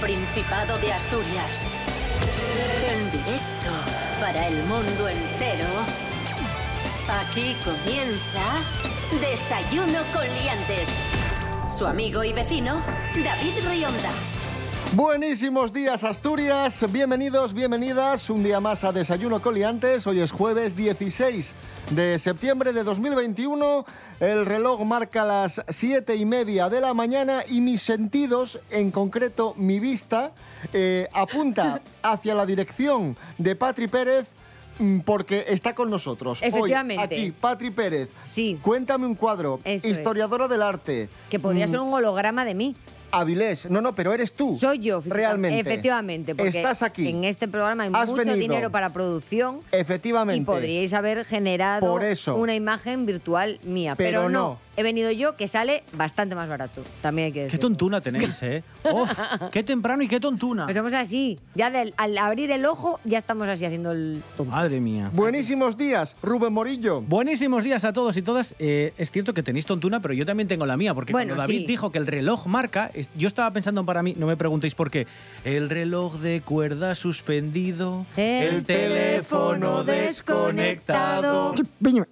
Principado de Asturias. En directo para el mundo entero. Aquí comienza Desayuno con Liantes. Su amigo y vecino, David Rionda. Buenísimos días Asturias, bienvenidos, bienvenidas un día más a Desayuno Coliantes. Hoy es jueves 16 de septiembre de 2021. El reloj marca las siete y media de la mañana y mis sentidos, en concreto mi vista, eh, apunta hacia la dirección de Patri Pérez mm, porque está con nosotros. Hoy, Efectivamente. aquí, Patri Pérez. Sí. Cuéntame un cuadro. Eso es. historiadora del arte. Que podría Mm, ser un holograma de mí. Avilés. No, no, pero eres tú. Soy yo, Realmente. Efectivamente, porque Estás aquí. en este programa hay Has mucho venido. dinero para producción Efectivamente. y podríais haber generado Por eso. una imagen virtual mía. Pero Pero, no. no. He venido yo, que sale bastante más barato. También hay que Qué decir. tontuna tenéis, ¿eh? ¡Uf! ¡Qué temprano y qué tontuna! Pues somos así. Ya del- al abrir el ojo, ya estamos así haciendo el tonto. Madre mía. Buenísimos días, Rubén Morillo. Buenísimos días a todos y todas. Eh, es cierto que tenéis tontuna, pero yo también tengo la mía, porque Bueno, cuando David sí. dijo que el reloj marca, es- yo estaba pensando para mí, no me preguntéis por qué, el reloj de cuerda suspendido, El teléfono desconectado.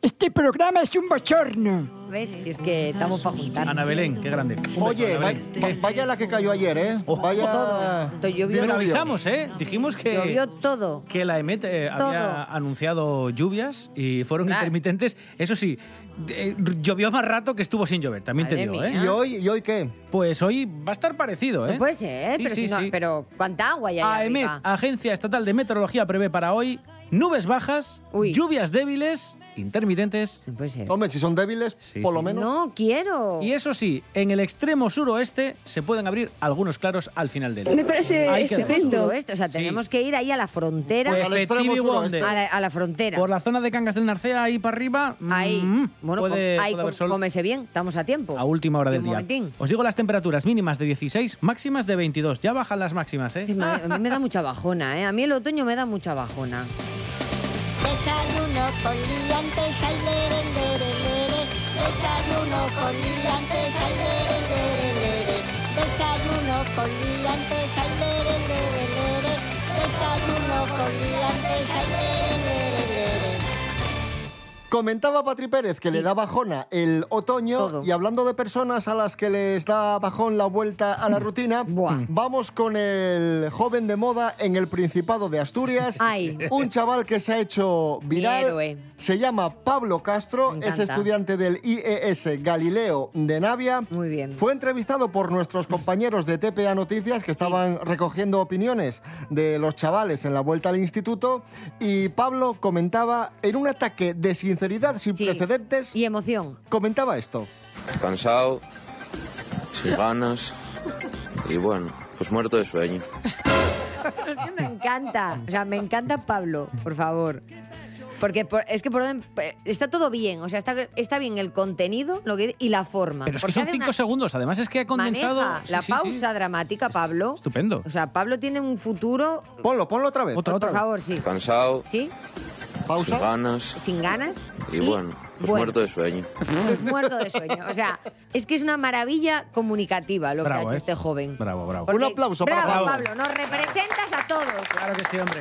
Este programa es un bochorno. ¿Ves? Es que estamos para juntar. Ana Belén, qué grande. Un beso, Oye, Ana va- Belén. va- vaya la que cayó ayer, ¿eh? Vaya. Todo. Llovió. Pero avisamos, ¿eh? Dijimos que... Llovió todo. que la EMET eh, Todo. había anunciado lluvias y fueron Ostras. intermitentes. Eso sí, eh, llovió más rato que estuvo sin llover, también te Madre digo, mía. ¿eh? ¿Y hoy, ¿Y hoy qué? Pues hoy va a estar parecido, ¿eh? No puede ser, Sí, pero, sí, si no- sí. pero ¿cuánta agua hay ahí AEMET, arriba? Agencia Estatal de Meteorología, prevé para hoy nubes bajas, Uy. lluvias débiles, intermitentes. No puede ser. Hombre, si son débiles, Sí, por lo menos. No quiero. Y eso sí, en el extremo suroeste se pueden abrir algunos claros al final del día. Me parece Ahí queda. estupendo. Suroeste, O sea, Sí. tenemos que ir ahí a la frontera. Pues Al extremo suroeste. A, la, a la frontera. Por la zona de Cangas del Narcea, ahí para arriba, Ahí. mm, bueno, puede, com- ahí puede haber com- sol cómese bien, estamos a tiempo. a última hora del día. momentín. Os digo las temperaturas mínimas de 16, máximas de 22. Ya bajan las máximas, que ¿eh? me- a mí me da mucha bajona, ¿eh? A mí el otoño me da mucha bajona. Desayuno con liantes, ay, lere, lere, lere. Desayuno con liantes, ay, lere, lere, lere. Desayuno con liantes, ay, lere, lere, lere. Desayuno con liantes, ay, lere, lere. Comentaba Patri Pérez que le da bajona el otoño Todo. y hablando de personas a las que les da bajón la vuelta a la rutina, Buah. vamos con el joven de moda en el Principado de Asturias. Ay. Un chaval que se ha hecho viral. Se llama Pablo Castro, es estudiante del IES Galileo de Navia. Muy bien. Fue entrevistado por nuestros compañeros de TPA Noticias que estaban recogiendo opiniones de los chavales en la vuelta al instituto y Pablo comentaba en un ataque de sinceridad sin Sí. precedentes, Y emoción. comentaba esto. cansado, sin ganas y bueno, pues muerto de sueño. Es que me encanta. O sea, me encanta Pablo, por favor. Porque por- es que por orden- está todo bien. O sea, está, está bien el contenido lo que, y la forma. Pero es que son cinco una- segundos. Además es que ha condensado... Maneja Sí, la sí, sí. pausa dramática, Pablo. Estupendo. O sea, Pablo tiene un futuro. Ponlo, ponlo otra vez. Otra, por otra. vez. favor, sí. Cansado, ¿Sí? sin Pausa. ganas Sin ganas. Y bueno, pues bueno. muerto de sueño. Muerto de sueño. O sea, es que es una maravilla comunicativa lo que Bravo, ha hecho ¿eh? este joven. Bravo, bravo. Porque- Un aplauso para bravo, Pablo. Pablo. Nos representas a todos. Claro que sí, hombre.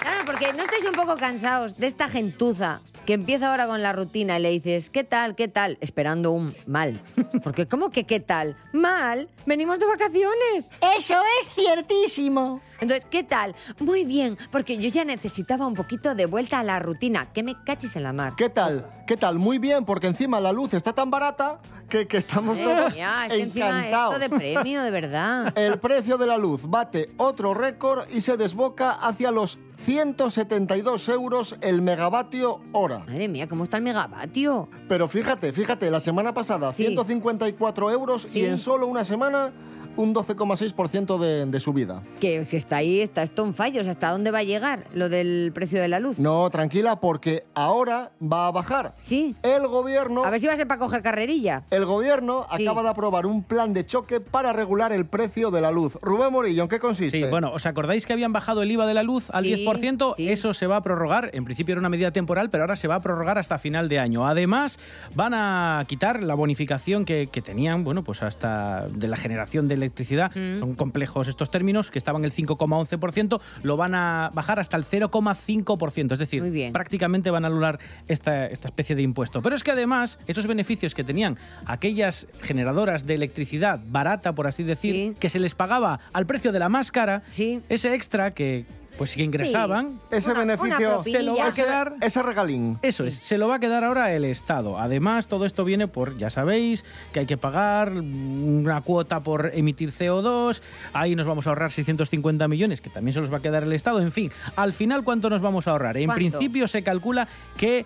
Claro, porque no estáis un poco cansados de esta gentuza que empieza ahora con la rutina y le dices, ¿qué tal? ¿Qué tal? Esperando un mal. Porque, ¿cómo que qué tal? Mal. Venimos de vacaciones. Eso es ciertísimo. Entonces, ¿qué tal? Muy bien, porque yo ya necesitaba un poquito de vuelta a la rutina. Que me cachis en la mar. ¿Qué tal? ¿Qué tal? Muy bien, porque encima la luz está tan barata que, que estamos Madre todos es encantados. esto de premio, de verdad. El precio de la luz bate otro récord y se desboca hacia los 172 euros el megavatio hora. Madre mía, ¿cómo está el megavatio? Pero fíjate, fíjate, la semana pasada Sí. 154 euros Sí. y en solo una semana un 12,6% de, de subida. Que si está ahí, está esto on fire. O sea, ¿hasta dónde va a llegar lo del precio de la luz? No, tranquila, porque ahora va a bajar. Sí. El gobierno, A ver si va a ser para coger carrerilla. el gobierno Sí. acaba de aprobar un plan de choque para regular el precio de la luz. Rubén Morillo, ¿en qué consiste? Sí, bueno, ¿os acordáis que habían bajado el IVA de la luz al Sí, 10%? sí. Eso se va a prorrogar. En principio era una medida temporal, pero ahora se va a prorrogar hasta final de año. Además, van a quitar la bonificación que, que tenían, bueno, pues hasta de la generación de electricidad, son complejos estos términos, que estaban el 5,11%, lo van a bajar hasta el 0,5%. Es decir, bien. prácticamente van a anular esta, esta especie de impuesto. Pero es que además, esos beneficios que tenían aquellas generadoras de electricidad barata, por así decir, Sí. que se les pagaba al precio de la más cara, Sí. ese extra que pues que ingresaban, Ese Una- una beneficio, se lo va a ese, quedar ese regalín. Eso es, se lo va a quedar ahora el Estado. Además, todo esto viene por, ya sabéis, que hay que pagar una cuota por emitir CO2, ahí nos vamos a ahorrar 650 millones, que también se los va a quedar el Estado. En fin, al final, ¿cuánto nos vamos a ahorrar? En ¿Cuánto? principio se calcula que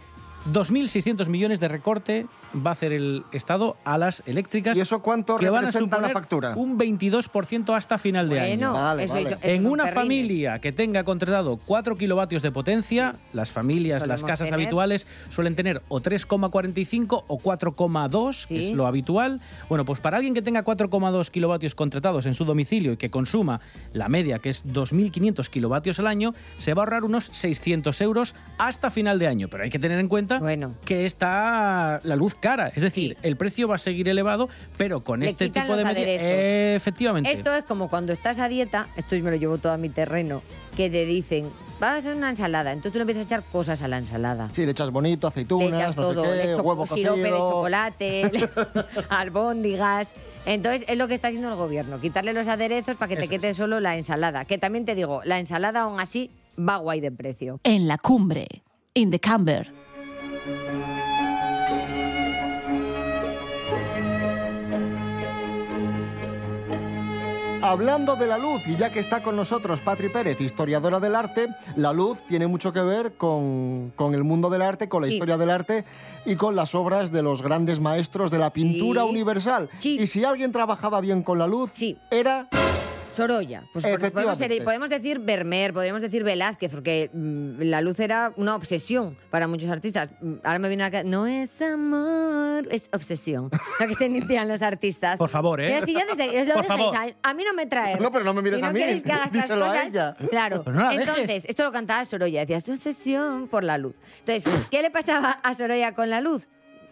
2.600 millones de recorte va a hacer el Estado a las eléctricas. ¿Y eso cuánto que van a la factura? Un 22% hasta final de año. Bueno, Vale, eso, vale. eso En una familia que tenga contratado 4 kilovatios de potencia, las familias, las casas tener. habituales suelen tener o 3,45 o 4,2, que Sí. es lo habitual. Bueno, pues para alguien que tenga 4,2 kilovatios contratados en su domicilio y que consuma la media, que es 2.500 kilovatios al año, se va a ahorrar unos 600 euros hasta final de año. Pero hay que tener en cuenta Bueno. que está la luz cara. Es decir, Sí. el precio va a seguir elevado, pero con Le este tipo de los medidas... aderezos. Efectivamente. Esto es como cuando estás a dieta, esto me lo llevo todo a mi terreno, que te dicen, vas a hacer una ensalada, entonces tú le empiezas a echar cosas a la ensalada. Sí, le echas bonito, Le aceitunas, echas no todo, sé le qué, echo huevo sirope de chocolate, le- albóndigas. Entonces es lo que está haciendo el gobierno, quitarle los aderezos para que te Eso quede solo la ensalada. Que también te digo, la ensalada aún así va guay de precio. En la cumbre, in the camber. Hablando de la luz, y ya que está con nosotros Patri Pérez, historiadora del arte, la luz tiene mucho que ver con, con el mundo del arte, con la Sí. historia del arte y con las obras de los grandes maestros de la pintura Sí. universal. Sí. Y si alguien trabajaba bien con la luz, era Sorolla. Pues por- podemos, ser- podemos decir Vermeer, podemos decir Velázquez, porque mm, la luz era una obsesión para muchos artistas. Mm, Ahora me viene a la ca- No es amor, es obsesión. Lo que se decían los artistas. Por favor, ¿eh? Si ya desde- os lo Por dejáis, favor. A, a mí no me trae. No, pero no me mires si no a mí, que haga estas díselo a cosas, ella. Claro. No la dejes. Entonces, esto lo cantaba Sorolla. Decía, es obsesión por la luz. Entonces, ¿qué le pasaba a Sorolla con la luz?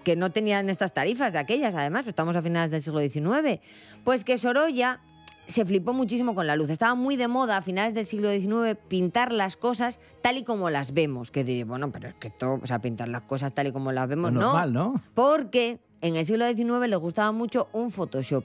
que no tenían estas tarifas de aquellas, además, estamos a finales del siglo XIX. Pues que Sorolla se flipó muchísimo con la luz. Estaba muy de moda a finales del siglo XIX pintar las cosas tal y como las vemos. Que diría, bueno, pero es que esto, o sea, pintar las cosas tal y como las vemos, no. normal, ¿no? Porque en el siglo XIX les gustaba mucho un Photoshop.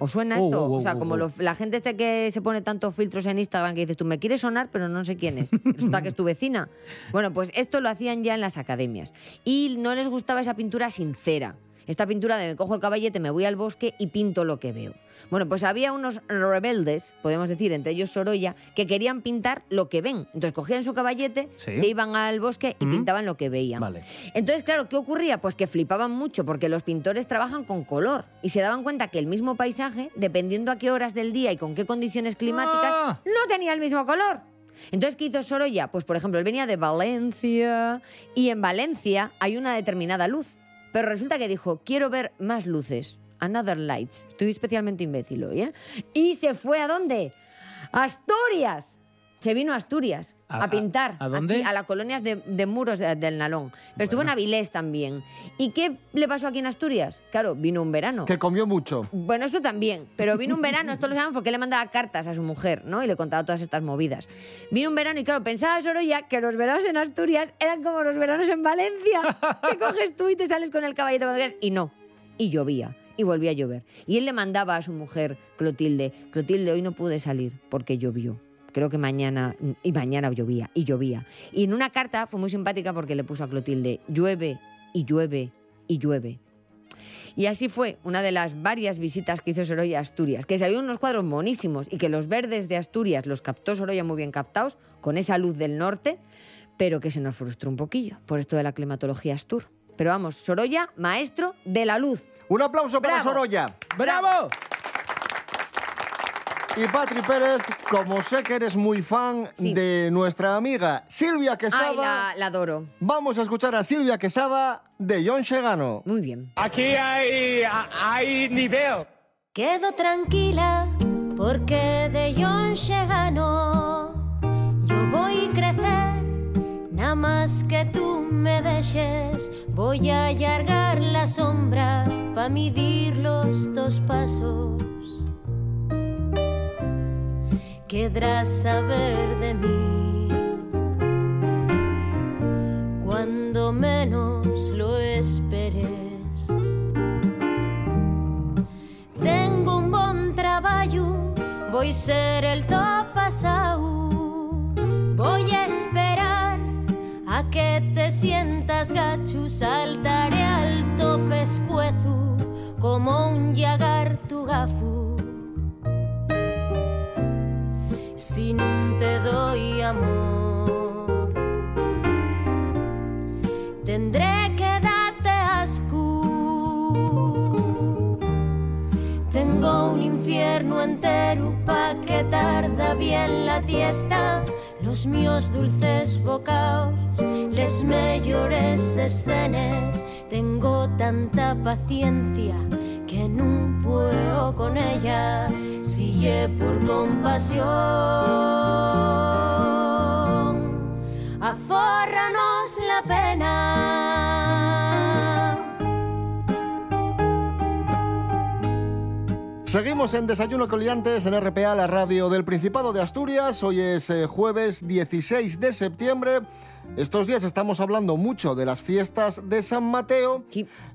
¿Os suena Oh, esto? oh, oh, o sea, oh, como lo- la gente este que se pone tantos filtros en Instagram que dices, tú me quieres sonar, pero no sé quién es. Resulta que es tu vecina. Bueno, pues esto lo hacían ya en las academias. Y no les gustaba esa pintura sincera. Esta pintura de me cojo el caballete, me voy al bosque y pinto lo que veo. Bueno, pues había unos rebeldes, podemos decir, entre ellos Sorolla, que querían pintar lo que ven. Entonces cogían su caballete, Sí. se iban al bosque y Mm. pintaban lo que veían. Vale. Entonces, claro, ¿qué ocurría? Pues que flipaban mucho porque los pintores trabajan con color y se daban cuenta que el mismo paisaje, dependiendo a qué horas del día y con qué condiciones climáticas, Ah. no tenía el mismo color. Entonces, ¿qué hizo Sorolla? Pues, por ejemplo, él venía de Valencia y en Valencia hay una determinada luz. Pero resulta que dijo, quiero ver más luces. Another lights. Estoy especialmente imbécil hoy, ¿eh? Y se fue a dónde? ¡A Asturias. Se vino a Asturias a, ¿A- a- pintar. a dónde? aquí, a las colonias de, de muros de- del Nalón. Pero estuvo en. Avilés también. ¿Y qué le pasó aquí en Asturias? Claro, vino un verano. que comió mucho. Bueno, esto también, pero vino un verano, esto lo sabemos porque le mandaba cartas a su mujer, ¿no? Y le contaba todas estas movidas. Vino un verano y claro, pensaba Sorolla que los veranos en Asturias eran como los veranos en Valencia, que coges tú y te sales con el caballito cuando quieras. y no, y llovía. Y volvía a llover. Y él le mandaba a su mujer, Clotilde, Clotilde, hoy no pude salir porque llovió. Creo que mañana, y mañana llovía, y llovía. Y en una carta fue muy simpática porque le puso a Clotilde, llueve, y llueve, y llueve. Y así fue una de las varias visitas que hizo Sorolla a Asturias, que salió unos cuadros monísimos y que los verdes de Asturias los captó Sorolla muy bien captados, con esa luz del norte, pero que se nos frustró un poquillo por esto de la climatología Astur. Pero vamos, Sorolla, maestro de la luz. Un aplauso para Bravo. Sorolla. ¡Bravo! Y Patri Pérez, como sé que eres muy fan Sí. de nuestra amiga Silvia Quesada, Ay, la, la adoro. vamos a escuchar a Silvia Quesada de John Chegano. Muy bien. Aquí hay, hay nivel. Quedo tranquila porque de John Chegano yo voy a crecer, nada más que tú me dejes, voy a allargar la sombra para medir los dos pasos. Querrás saber de mí. Cuando menos lo esperes. Tengo un buen trabajo, voy a ser el top pasado. Voy a esperar a que te sientas gacho, saltaré alto pescuezo como un yagar tu gafu. Si no te doy amor, tendré que darte asco. Tengo un infierno entero pa' que tarda bien la tiesta. Los míos dulces bocaos, les mejores escenas. Tengo tanta paciencia que no puedo con ella. Sigue por compasión, afórranos la pena. Seguimos en Desayuno Coliantes en RPA, la radio del Principado de Asturias. Hoy es eh, jueves 16 de septiembre. Estos días estamos hablando mucho de las fiestas de San Mateo.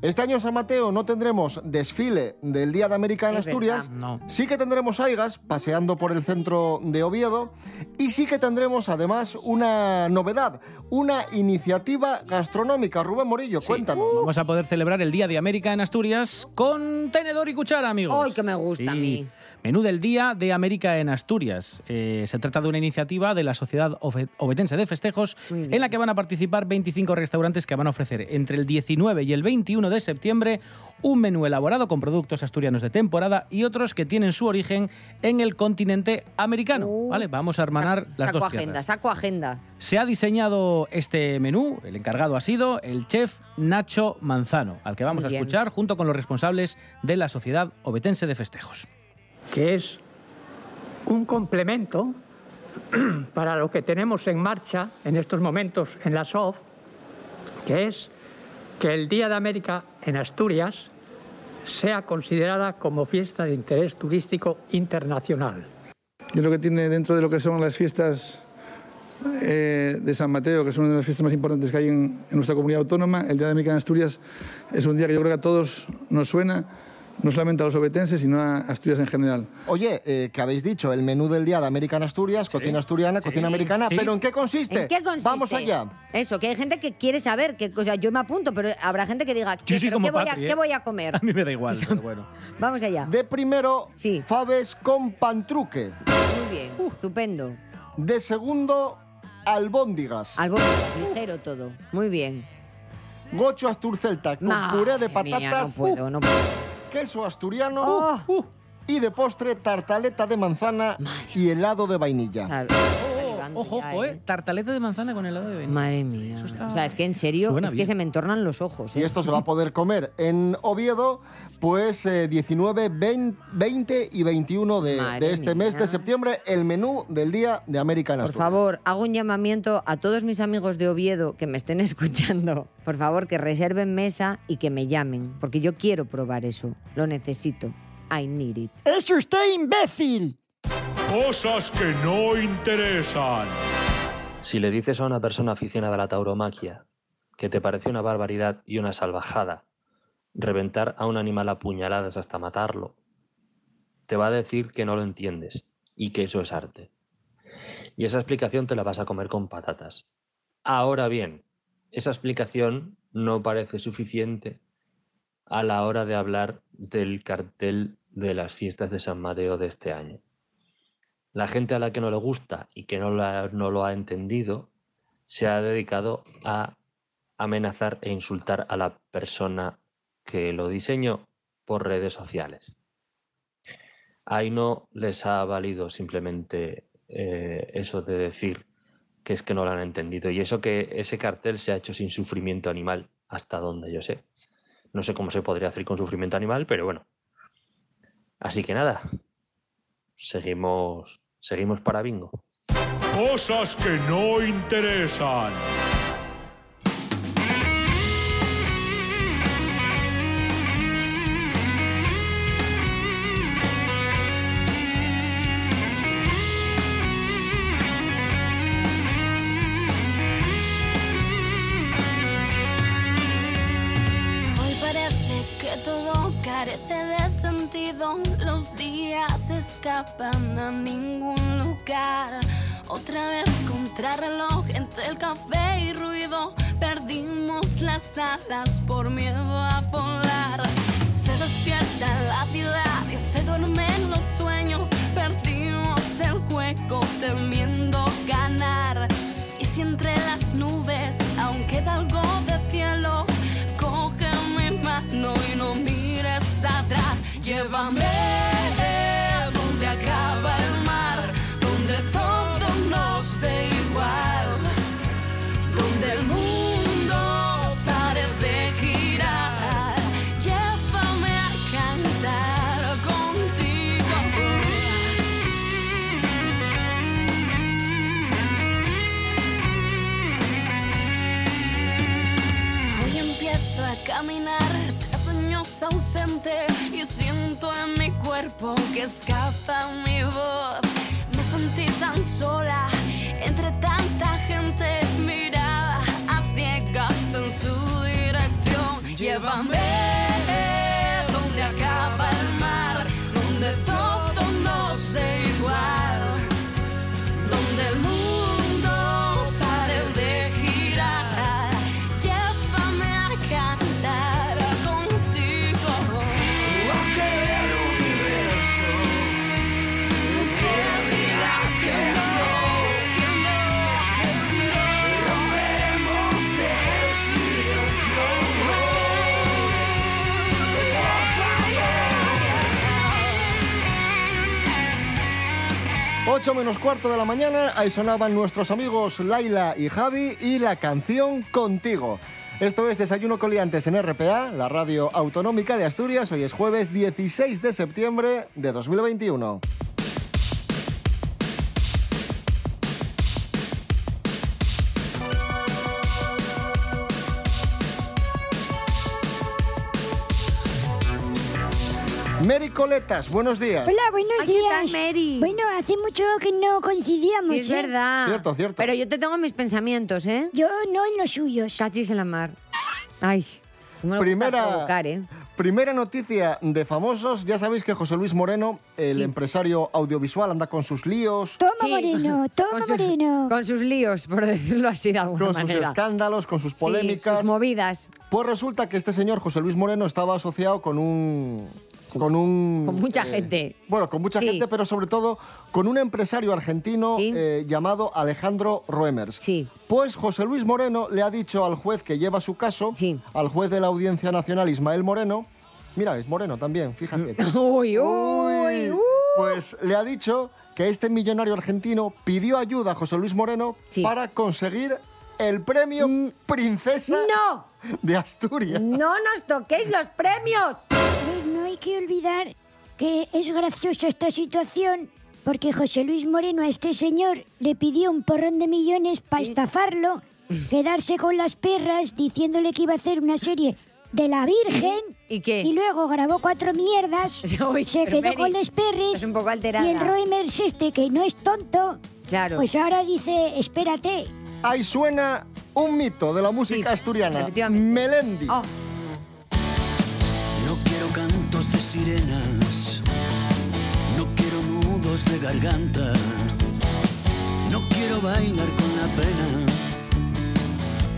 Este año en San Mateo no tendremos desfile del Día de América en Es Asturias. verdad. No. Sí que tendremos aigas paseando por el centro de Oviedo y sí que tendremos además una novedad, una iniciativa gastronómica. Rubén Morillo, cuéntanos. Vamos a poder celebrar el Día de América en Asturias con tenedor y cuchara, amigos. ¡Ay, que me gusta a mí! Menú del Día de América en Asturias. Eh, se trata de una iniciativa de la Sociedad Ovetense de Festejos en la que van a participar 25 restaurantes que van a ofrecer entre el 19 y el 21 de septiembre un menú elaborado con productos asturianos de temporada y otros que tienen su origen en el continente americano. ¿vale? Vamos a hermanar las Uh. Saco dos agenda, tierras. saco agenda. Se ha diseñado este menú, el encargado ha sido el chef Nacho Manzano, al que vamos Muy a bien. escuchar junto con los responsables de la Sociedad Ovetense de Festejos. Que es un complemento para lo que tenemos en marcha en estos momentos en la SOF, que es que el Día de América en Asturias sea considerada como fiesta de interés turístico internacional. Yo creo que tiene dentro de lo que son las fiestas eh, de San Mateo, que son una de las fiestas más importantes que hay en nuestra comunidad autónoma, el Día de América en Asturias es un día que yo creo que a todos nos suena, no solamente a los obetenses, sino a Asturias en general. Oye, eh, que habéis dicho, el menú del día de América en Asturias, cocina asturiana, cocina americana, sí. pero ¿en qué consiste? ¿En qué consiste? Vamos allá. Eso, que hay gente que quiere saber, que, o sea, yo me apunto, pero habrá gente que diga, ¿qué, pero voy, a, ¿eh? qué voy a comer? A mí me da igual, pero bueno. Vamos allá. De primero, faves con pantruque. Muy bien, Uh. estupendo. De segundo, albóndigas. Algo ligero todo. Muy bien. Gocho asturcelta con Madre puré de mía, patatas. no puedo, no puedo. Queso asturiano. Oh. Y de postre, tartaleta de manzana y helado de vainilla. Ojo, ojo, eh. Tartaleta de manzana con helado de vainilla. Madre mía. O sea, es que en serio, Suena es que se me entornan los ojos. ¿eh? Y esto se va a poder comer en Oviedo, pues eh, 19, 20, 20 y 21 de, este mes de septiembre, el menú del Día de América en Por Asturias. favor, hago un llamamiento a todos mis amigos de Oviedo que me estén escuchando. Por favor, que reserven mesa y que me llamen, porque yo quiero probar eso. Lo necesito. I need it. ¡Es usted imbécil! Cosas que no interesan. Si le dices a una persona aficionada a la tauromaquia que te parece una barbaridad y una salvajada reventar a un animal a puñaladas hasta matarlo, te va a decir que no lo entiendes y que eso es arte. Y esa explicación te la vas a comer con patatas. Ahora bien, esa explicación no parece suficiente a la hora de hablar del cartel de las fiestas de San Mateo de este año. La gente a la que no le gusta y que no, no lo ha entendido se ha dedicado a amenazar e insultar a la persona que lo diseñó por redes sociales. Ahí no les ha valido simplemente eh, eso de decir que es que no lo han entendido. Y eso que ese cartel se ha hecho sin sufrimiento animal, hasta donde yo sé. No sé cómo se podría hacer con sufrimiento animal, pero bueno. Así que nada, seguimos, seguimos para bingo. Cosas que no interesan. Días escapan a ningún lugar. Otra vez contrarreloj entre el café y ruido, perdimos las alas por miedo a volar. Se despierta la ciudad y se duermen los sueños, perdimos el juego temiendo ganar. Y si entre las nubes aún queda algo que escapa mi voz. Me sentí tan sola entre tanta gente mirada a ciegas en su dirección. Llévame menos cuarto de la mañana, ahí sonaban nuestros amigos Laila y Javi y la canción Contigo. Esto es Desayuno Coliantes en RPA, la radio autonómica de Asturias. Hoy es jueves 16 de septiembre de 2021. Mary Coletas, buenos días. Hola, buenos Aquí días. estás, Mary. Bueno, hace mucho que no coincidíamos. Sí, es ¿eh? verdad. Cierto, cierto. Pero yo te tengo mis pensamientos, ¿eh? Yo no en los suyos. Cachis en la mar. Ay, cómo me gusta Primera, provocar, ¿eh? primera noticia de famosos. Ya sabéis que José Luis Moreno, el empresario audiovisual, anda con sus líos, Toma, Sí. Moreno, toma, Con su- Moreno. Con sus líos, por decirlo así de alguna con sus manera. escándalos, con sus Sí, polémicas. sus movidas. Pues resulta que este señor, José Luis Moreno, estaba asociado con un... Con un... Con mucha eh, gente. Bueno, con mucha Sí. gente, pero sobre todo con un empresario argentino eh, llamado Alejandro Roemers. Sí. Pues José Luis Moreno le ha dicho al juez que lleva su caso, al juez de la Audiencia Nacional, Ismael Moreno, mira, es Moreno también, fíjate. Uy, uy, uy. Pues le ha dicho que este millonario argentino pidió ayuda a José Luis Moreno para conseguir el premio Princesa Mm. ¡No! de Asturias. ¡No nos toquéis los premios! Hay que olvidar que es graciosa esta situación porque José Luis Moreno a este señor le pidió un porrón de millones para estafarlo, quedarse con las perras diciéndole que iba a hacer una serie de la Virgen. ¿Y qué? Y luego grabó cuatro mierdas, Uy, se quedó Mary, con las perris. es un poco alterada. Y el Reimers este, que no es tonto, Claro. pues ahora dice, espérate. Ahí suena un mito de la música asturiana. efectivamente. Melendi. Oh, sirenas, no quiero nudos de garganta, no quiero bailar con la pena,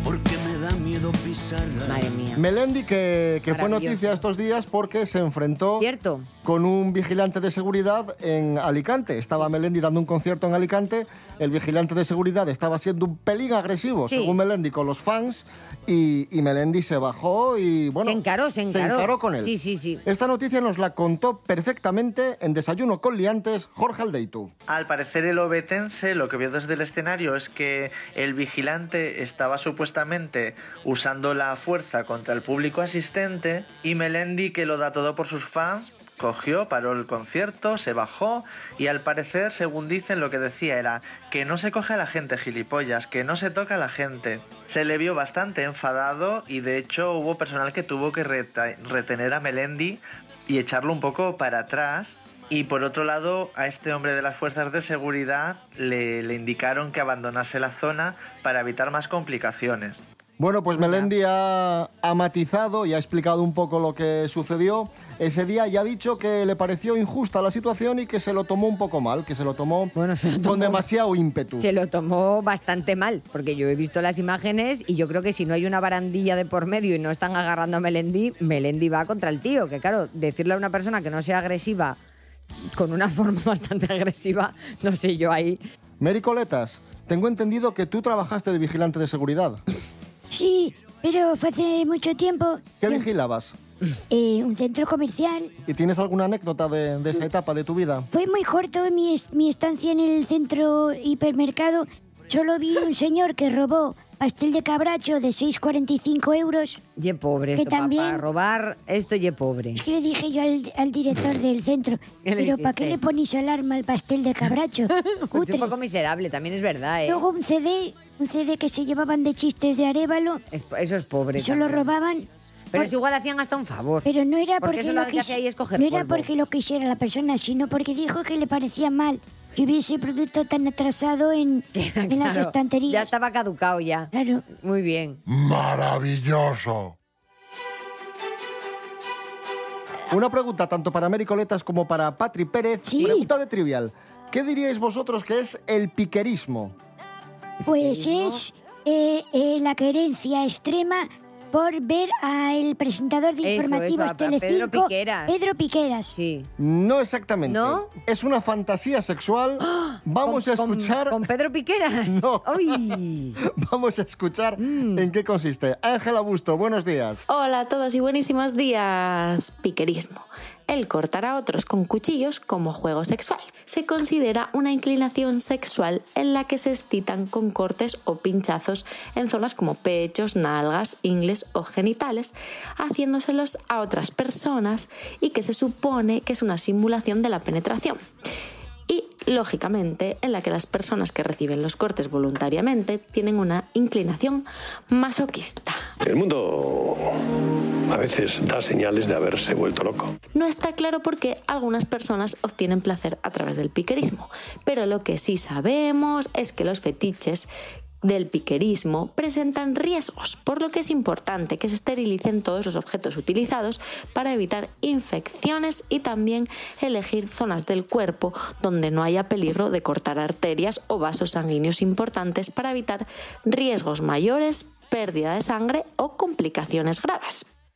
porque me da miedo pisarla. Madre mía. Melendi, que, que fue noticia estos días porque se enfrentó Cierto. con un vigilante de seguridad en Alicante. Estaba Melendi dando un concierto en Alicante. El vigilante de seguridad estaba siendo un pelín agresivo, Sí. según Melendi, con los fans. Y, y Melendi se bajó y, bueno... se encaró, se encaró. con él. Sí, sí, sí. Esta noticia nos la contó perfectamente en Desayuno con Liantes Jorge Aldeitu. Al parecer el obetense lo que vio desde el escenario es que el vigilante estaba supuestamente usando la fuerza contra el público asistente y Melendi, que lo da todo por sus fans, cogió, paró el concierto, se bajó y al parecer, según dicen, lo que decía era que no se coge a la gente gilipollas, que no se toca a la gente. Se le vio bastante enfadado y de hecho hubo personal que tuvo que retener a Melendi y echarlo un poco para atrás y por otro lado, a este hombre de las fuerzas de seguridad le, le indicaron que abandonase la zona para evitar más complicaciones. Bueno, pues Melendi ha, ha matizado y ha explicado un poco lo que sucedió. Ese día ya ha dicho que le pareció injusta la situación y que se lo tomó un poco mal, que se lo tomó con demasiado ímpetu. Se lo tomó bastante mal, porque yo he visto las imágenes y yo creo que si no hay una barandilla de por medio y no están agarrando a Melendi, Melendi va contra el tío. Que claro, decirle a una persona que no sea agresiva con una forma bastante agresiva, no sé yo ahí. Mary Coletas, tengo entendido que tú trabajaste de vigilante de seguridad. Sí, pero fue hace mucho tiempo. ¿Qué vigilabas? Eh, un centro comercial. ¿Y tienes alguna anécdota de, de esa etapa de tu vida? Fue muy corto mi, es- mi estancia en el centro hipermercado. Solo vi un señor que robó pastel de cabracho de 6,45 euros. Ye pobre Que esto, papá, también- robar esto ye pobre. Es que le dije yo al, al director del centro, ¿Qué le pero ¿para qué le ponéis alarma al pastel de cabracho? Pues es un poco miserable, también es verdad, ¿eh? Luego un CD, un CD que se llevaban de chistes de Arevalo, Es- eso es pobre. eso lo robaban. Pero es igual hacían hasta un favor. Pero no era Porque lo lo que hace quisi- ahí es coger no era polvo. porque lo quisiera la persona, sino porque dijo que le parecía mal que hubiese producto tan atrasado en, en las estanterías. Ya estaba caducado ya. Claro. Muy bien. Maravilloso. Una pregunta tanto para Mary Coletas como para Patri Pérez. Pregunta de trivial. ¿Qué diríais vosotros que es el piquerismo? Pues es eh, eh, la querencia extrema por ver al presentador de Eso, informativos eso, a Pedro Telecinco, Piqueras. Pedro Piqueras. Sí. No exactamente. Es una fantasía sexual. Vamos a. ¿Con- con- escuchar. ¿Con Pedro Piqueras? No. Uy. Vamos a escuchar en qué consiste. Ángela Busto, buenos días. Hola a todos y buenísimos días. Piquerismo. El cortar a otros con cuchillos como juego sexual. Se considera una inclinación sexual en la que se excitan con cortes o pinchazos en zonas como pechos, nalgas, ingles o genitales, haciéndoselos a otras personas y que se supone que es una simulación de la penetración y, lógicamente, en la que las personas que reciben los cortes voluntariamente tienen una inclinación masoquista. El mundo a veces da señales de haberse vuelto loco. No está claro por qué algunas personas obtienen placer a través del piquerismo, pero lo que sí sabemos es que los fetiches del piquerismo presentan riesgos, por lo que es importante que se esterilicen todos los objetos utilizados para evitar infecciones y también elegir zonas del cuerpo donde no haya peligro de cortar arterias o vasos sanguíneos importantes para evitar riesgos mayores, pérdida de sangre o complicaciones graves.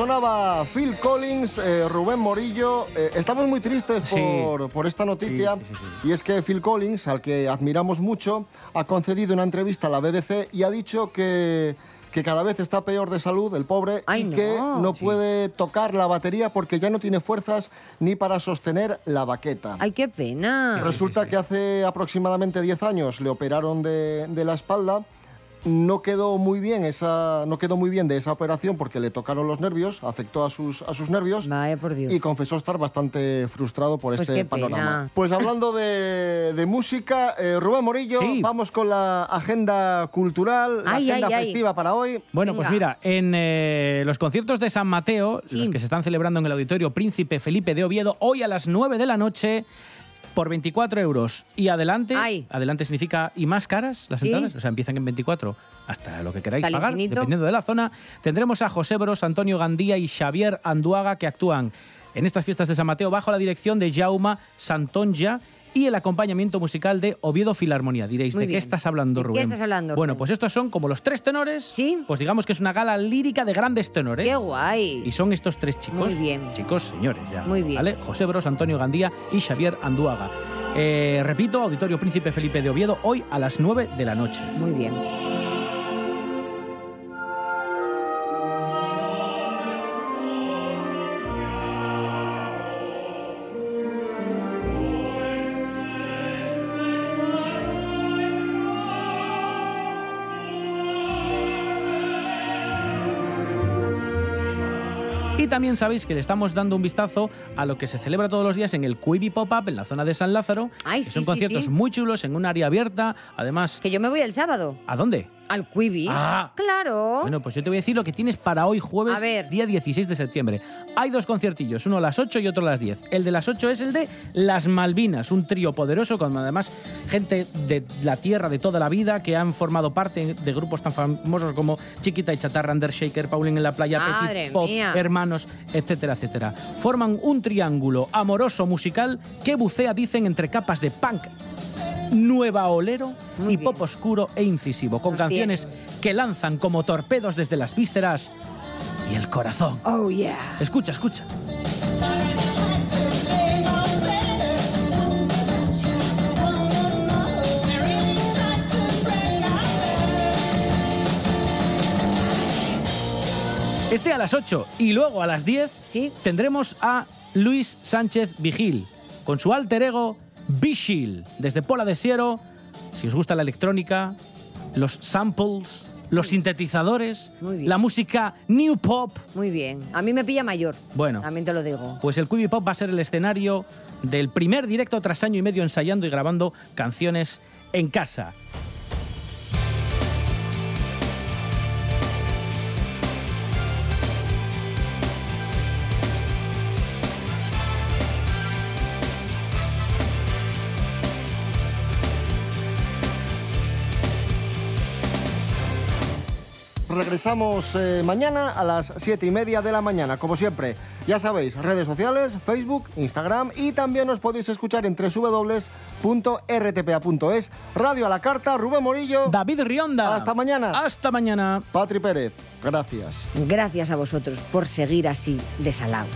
Sonaba Phil Collins, eh, Rubén Morillo. Eh, estamos muy tristes Sí. por, por esta noticia. Sí, sí, sí, Y es que Phil Collins, al que admiramos mucho, ha concedido una entrevista a la BBC y ha dicho que, que cada vez está peor de salud, el pobre, y no. que no puede tocar la batería porque ya no tiene fuerzas ni para sostener la baqueta. Ay, qué pena. Resulta que hace aproximadamente 10 años le operaron de, de la espalda. No quedó muy bien esa, no quedó muy bien de esa operación porque le tocaron los nervios, afectó a sus, a sus nervios y confesó estar bastante frustrado por Pues este qué panorama. pena. Pues hablando de, de música, eh, Rubén Morillo, vamos con la agenda cultural, la agenda ay, ay. festiva para hoy. Bueno, pues mira, en eh, los conciertos de San Mateo, los que se están celebrando en el Auditorio Príncipe Felipe de Oviedo, hoy a las 9 de la noche, por 24 euros. Y adelante, adelante significa y más caras las Sí. entradas, o sea, empiezan en 24 hasta lo que queráis pagar, infinito. dependiendo de la zona. Tendremos a José Bros, Antonio Gandía y Xavier Anduaga que actúan en estas fiestas de San Mateo bajo la dirección de Jauma Santonja y el acompañamiento musical de Oviedo Filarmonía. Diréis, Muy ¿de qué estás hablando, ¿De qué Rubén? estás hablando, Bueno, Rubén? pues estos son como los tres tenores. Sí. Pues digamos que es una gala lírica de grandes tenores. Qué guay. Y son estos tres chicos. Muy bien. Chicos, señores, ya. Muy bien. ¿vale? José Bros, Antonio Gandía y Xavier Anduaga. Eh, repito, Auditorio Príncipe Felipe de Oviedo, hoy a las 9 de la noche. Muy bien. También sabéis que le estamos dando un vistazo a lo que se celebra todos los días en el Quibi Pop-Up en la zona de San Lázaro. Ay, que sí, son sí, conciertos sí. muy chulos en un área abierta. Además. Que yo me voy el sábado. ¿A dónde? Al Quibi. Ah. Claro. Bueno, pues yo te voy a decir lo que tienes para hoy jueves, A ver. día 16 de septiembre. Hay dos conciertillos, uno a las 8 y otro a las 10. El de las 8 es el de Las Malvinas, un trío poderoso con además gente de la tierra de toda la vida que han formado parte de grupos tan famosos como Chiquita y Chatarra, Undershaker, Paulín en la playa, Petit Pop, mía. Hermanos, etcétera, etcétera. Forman un triángulo amoroso musical que bucea, dicen, entre capas de punk nueva olero y pop oscuro e incisivo, con canciones que lanzan como torpedos desde las vísceras y el corazón. Oh, yeah. Escucha, escucha. Este a las 8 y luego a las 10 tendremos a Luis Sánchez Vigil con su alter ego Bishil desde Pola de Siero. Si os gusta la electrónica, los samples, los sintetizadores, la música new pop. Muy bien. A mí me pilla mayor. Bueno. También te lo digo. Pues el Quibi Pop va a ser el escenario del primer directo tras año y medio ensayando y grabando canciones en casa. Regresamos eh, mañana a las 7 y media de la mañana, como siempre. Ya sabéis, redes sociales, Facebook, Instagram y también nos podéis escuchar en www.rtpa.es. Radio a la carta, Rubén Morillo. David Rionda. Hasta mañana. Hasta mañana. Patri Pérez, gracias. Gracias a vosotros por seguir así de salados.